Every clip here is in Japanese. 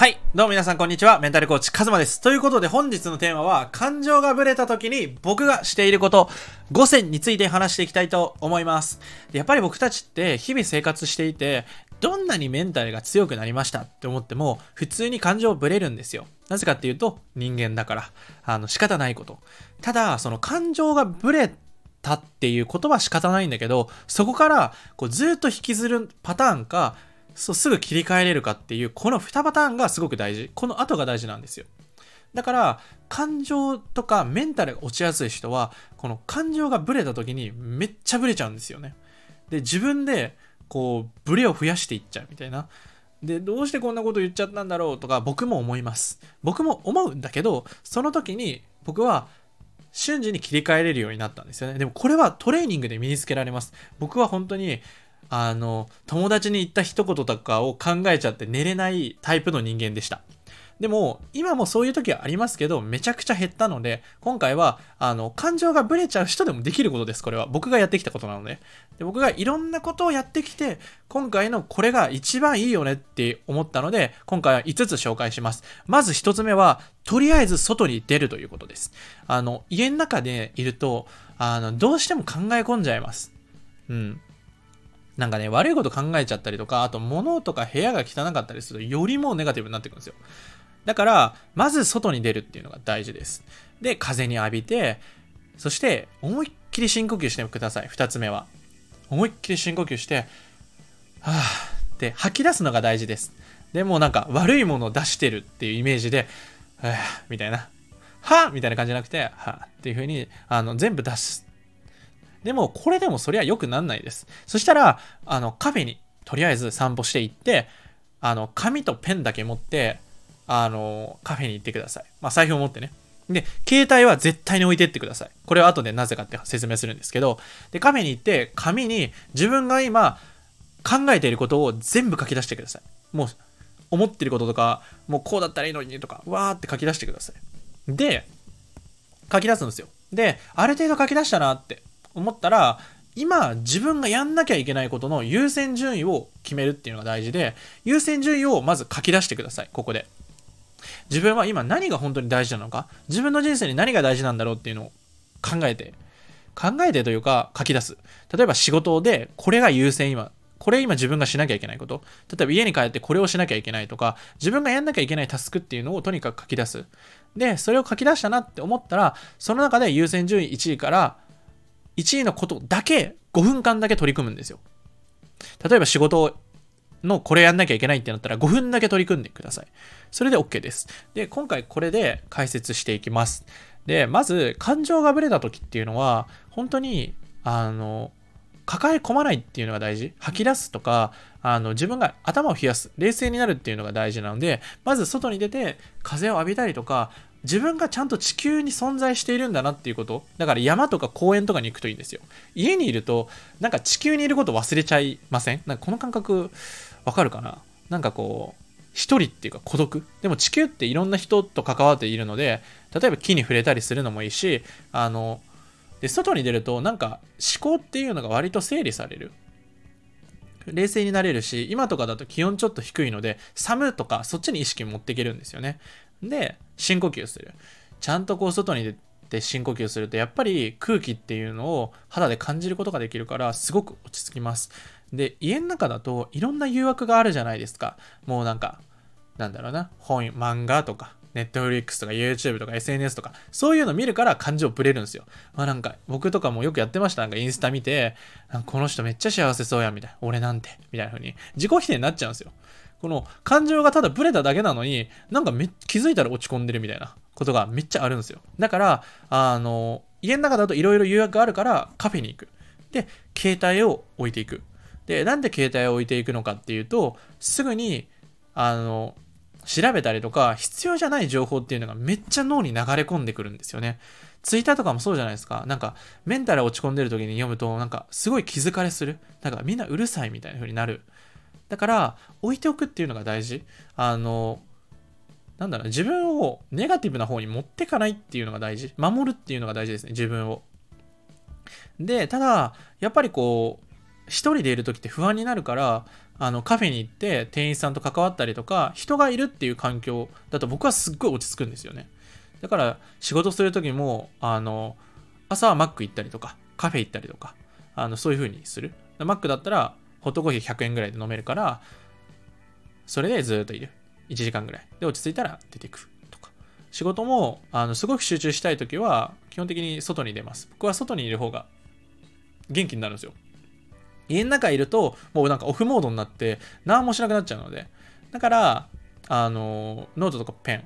はい。どうも皆さんこんにちは。メンタルコーチ、カズマです。ということで本日のテーマは、感情がブレた時に僕がしていること5選について話していきたいと思います。やっぱり僕たちって日々生活していて、どんなにメンタルが強くなりましたって思っても、普通に感情ブレるんですよ。なぜかっていうと、人間だから、あの、仕方ないこと。ただ、その感情がブレたっていうことは仕方ないんだけど、そこからこうずっと引きずるパターンか、そうすぐ切り替えれるかっていうこの2パターンがすごく大事。この後が大事なんですよ。だから感情とかメンタルが落ちやすい人はこの感情がブレた時にめっちゃブレちゃうんですよね。で自分でこうブレを増やしていっちゃうみたいな。でどうしてこんなこと言っちゃったんだろうとか僕も思います。僕も思うんだけどその時に僕は瞬時に切り替えれるようになったんですよね。でもこれはトレーニングで身につけられます。僕は本当にあの、友達に言った一言とかを考えちゃって寝れないタイプの人間でした。でも、今もそういう時はありますけど、めちゃくちゃ減ったので、今回は、あの、感情がブレちゃう人でもできることです、これは。僕がやってきたことなので。で僕がいろんなことをやってきて、今回のこれが一番いいよねって思ったので、今回は5つ紹介します。まず1つ目は、とりあえず外に出るということです。あの、家の中でいると、あの、どうしても考え込んじゃいます。うん。なんかね、悪いこと考えちゃったりとか、あと物とか部屋が汚かったりすると、よりもネガティブになってくるんですよ。だから、まず外に出るっていうのが大事です。で、風に浴びて、そして思いっきり深呼吸してください。二つ目は。思いっきり深呼吸して、はぁって吐き出すのが大事です。でもなんか悪いものを出してるっていうイメージで、はぁみたいな。はぁみたいな感じじゃなくて、はぁっていう風にあの全部出すでも、これでもそりゃ良くなんないです。そしたら、あの、カフェにとりあえず散歩していって、あの、紙とペンだけ持って、あの、カフェに行ってください。まあ、財布を持ってね。で、携帯は絶対に置いてってください。これは後でなぜかって説明するんですけど、で、カフェに行って、紙に自分が今考えていることを全部書き出してください。もう、思ってることとか、もうこうだったらいいのにとか、わーって書き出してください。で、書き出すんですよ。で、ある程度書き出したなって思ったら、今自分がやんなきゃいけないことの優先順位を決めるっていうのが大事で、優先順位をまず書き出してください、ここで。自分は今何が本当に大事なのか、自分の人生に何が大事なんだろうっていうのを考えて、考えてというか書き出す。例えば仕事でこれが優先今、これ今自分がしなきゃいけないこと。例えば家に帰ってこれをしなきゃいけないとか、自分がやんなきゃいけないタスクっていうのをとにかく書き出す。で、それを書き出したなって思ったら、その中で優先順位1位から1位のことだけ5分間だけ取り組むんですよ。例えば仕事のこれやんなきゃいけないってなったら5分だけ取り組んでください。それで OK です。で、今回これで解説していきます。で、まず感情がぶれた時っていうのは本当にあの抱え込まないっていうのが大事。吐き出すとか、あの自分が頭を冷やす、冷静になるっていうのが大事なので、まず外に出て風を浴びたりとか、自分がちゃんと地球に存在しているんだなっていうこと。だから山とか公園とかに行くといいんですよ。家にいると、なんか地球にいること忘れちゃいません？なんかこの感覚、わかるかな？なんかこう、一人っていうか孤独？でも地球っていろんな人と関わっているので、例えば木に触れたりするのもいいし、あの、で、外に出るとなんか思考っていうのが割と整理される。冷静になれるし、今とかだと気温ちょっと低いので、寒とかそっちに意識持っていけるんですよね。で、深呼吸する。ちゃんとこう外に出て深呼吸すると、やっぱり空気っていうのを肌で感じることができるから、すごく落ち着きます。で、家の中だといろんな誘惑があるじゃないですか。もうなんか、なんだろうな、本、漫画とか、ネットフリックスとか YouTube とか SNS とか、そういうの見るから感情ぶれるんですよ。まあなんか、僕とかもよくやってました。なんかインスタ見て、この人めっちゃ幸せそうや、みたいな。俺なんて、みたいな風に。自己否定になっちゃうんですよ。この感情がただブレただけなのに、なんかめ気づいたら落ち込んでるみたいなことがめっちゃあるんですよ。だから、あの、家の中だといろいろ誘惑があるからカフェに行く。で、携帯を置いていく。で、なんで携帯を置いていくのかっていうと、すぐに、あの、調べたりとか、必要じゃない情報っていうのがめっちゃ脳に流れ込んでくるんですよね。ツイッターとかもそうじゃないですか。なんか、メンタル落ち込んでる時に読むと、なんか、すごい気づかれする。なんか、みんなうるさいみたいな風になる。だから、置いておくっていうのが大事。あの、なんだろう、自分をネガティブな方に持ってかないっていうのが大事。守るっていうのが大事ですね、自分を。で、ただ、やっぱりこう、一人でいる時って不安になるからあのカフェに行って店員さんと関わったりとか人がいるっていう環境だと僕はすっごい落ち着くんですよねだから仕事する時もあの朝はマック行ったりとかカフェ行ったりとかあのそういう風にするマックだったらホットコーヒー100円ぐらいで飲めるからそれでずっといる。1時間ぐらい。で落ち着いたら出てくとか。仕事もあのすごく集中したい時は基本的に外に出ます。僕は外にいる方が元気になるんですよ。家の中いるともうなんかオフモードになって何もしなくなっちゃうので。だからあのノートとかペン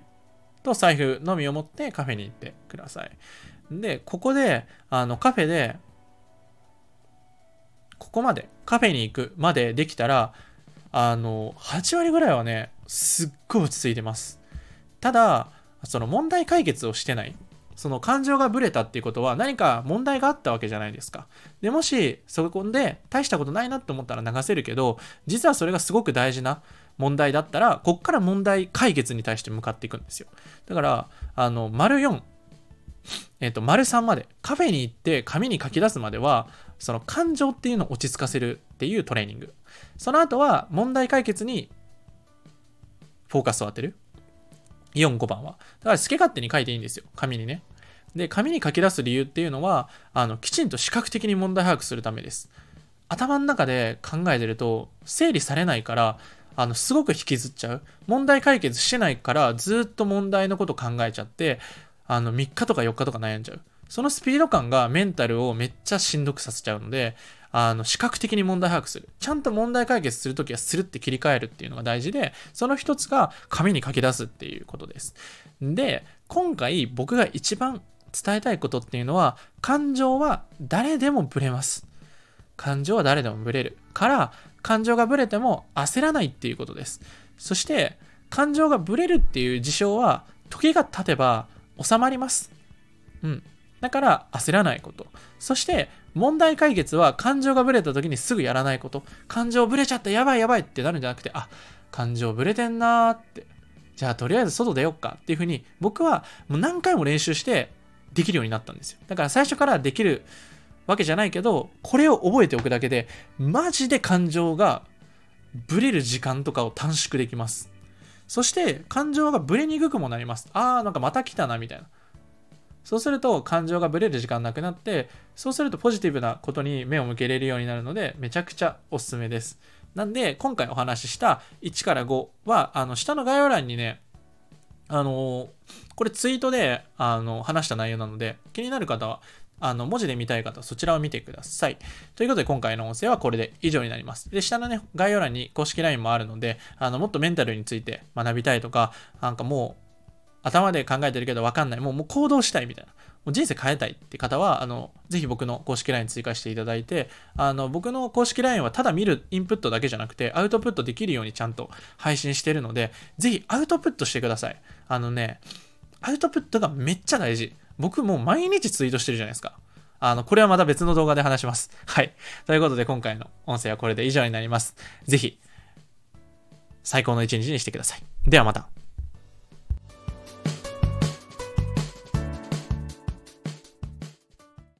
と財布のみを持ってカフェに行ってください。でここであのカフェでここまでカフェに行くまでできたらあの8割ぐらいはねすっごい落ち着いてますただその問題解決をしてないその感情がブレたっていうことは何か問題があったわけじゃないですか。でもしそこで大したことないなって思ったら流せるけど実はそれがすごく大事な問題だったらこっから問題解決に対して向かっていくんですよ。だからあの丸4えっ、ー、と丸3までカフェに行って紙に書き出すまではその感情っていうのを落ち着かせるっていうトレーニング。その後は問題解決にフォーカスを当てる。4、5番は。だから好き勝手に書いていいんですよ。紙にね。で、紙に書き出す理由っていうのは、あの、きちんと視覚的に問題把握するためです。頭の中で考えてると、整理されないから、あの、すごく引きずっちゃう。問題解決してないから、ずっと問題のこと考えちゃって、あの、3日とか4日とか悩んじゃう。そのスピード感がメンタルをめっちゃしんどくさせちゃうので、あの、視覚的に問題把握する。ちゃんと問題解決するときはするって切り替えるっていうのが大事で、その一つが紙に書き出すっていうことです。で、今回僕が一番伝えたいことっていうのは、感情は誰でもブレます。感情は誰でもブレる。から、感情がブレても焦らないっていうことです。そして、感情がブレるっていう事象は、時が経てば収まります。うん。だから焦らないこと。そして問題解決は感情がブレた時にすぐやらないこと。感情ブレちゃったやばいやばいってなるんじゃなくて、あ、感情ブレてんなーって。じゃあとりあえず外出よっかっていうふうに僕はもう何回も練習してできるようになったんですよ。だから最初からできるわけじゃないけど、これを覚えておくだけで、マジで感情がブレる時間とかを短縮できます。そして感情がブレにくくもなります。あーなんかまた来たなみたいな。そうすると感情がぶれる時間なくなって、そうするとポジティブなことに目を向けれるようになるので、めちゃくちゃおすすめです。なんで、今回お話しした1から5は、あの、下の概要欄にね、あのこれツイートで、あの、話した内容なので、気になる方は、あの、文字で見たい方はそちらを見てください。ということで、今回の音声はこれで以上になります。で、下のね、概要欄に公式 LINE もあるので、あの、もっとメンタルについて学びたいとか、なんかもう、頭で考えてるけど分かんない。もうもう行動したいみたいな。もう人生変えたいって方は、あの、ぜひ僕の公式 LINE 追加していただいて、あの、僕の公式 LINE はただ見るインプットだけじゃなくて、アウトプットできるようにちゃんと配信してるので、ぜひアウトプットしてください。あのね、アウトプットがめっちゃ大事。僕もう毎日ツイートしてるじゃないですか。あの、これはまた別の動画で話します。はい。ということで今回の音声はこれで以上になります。ぜひ、最高の一日にしてください。ではまた。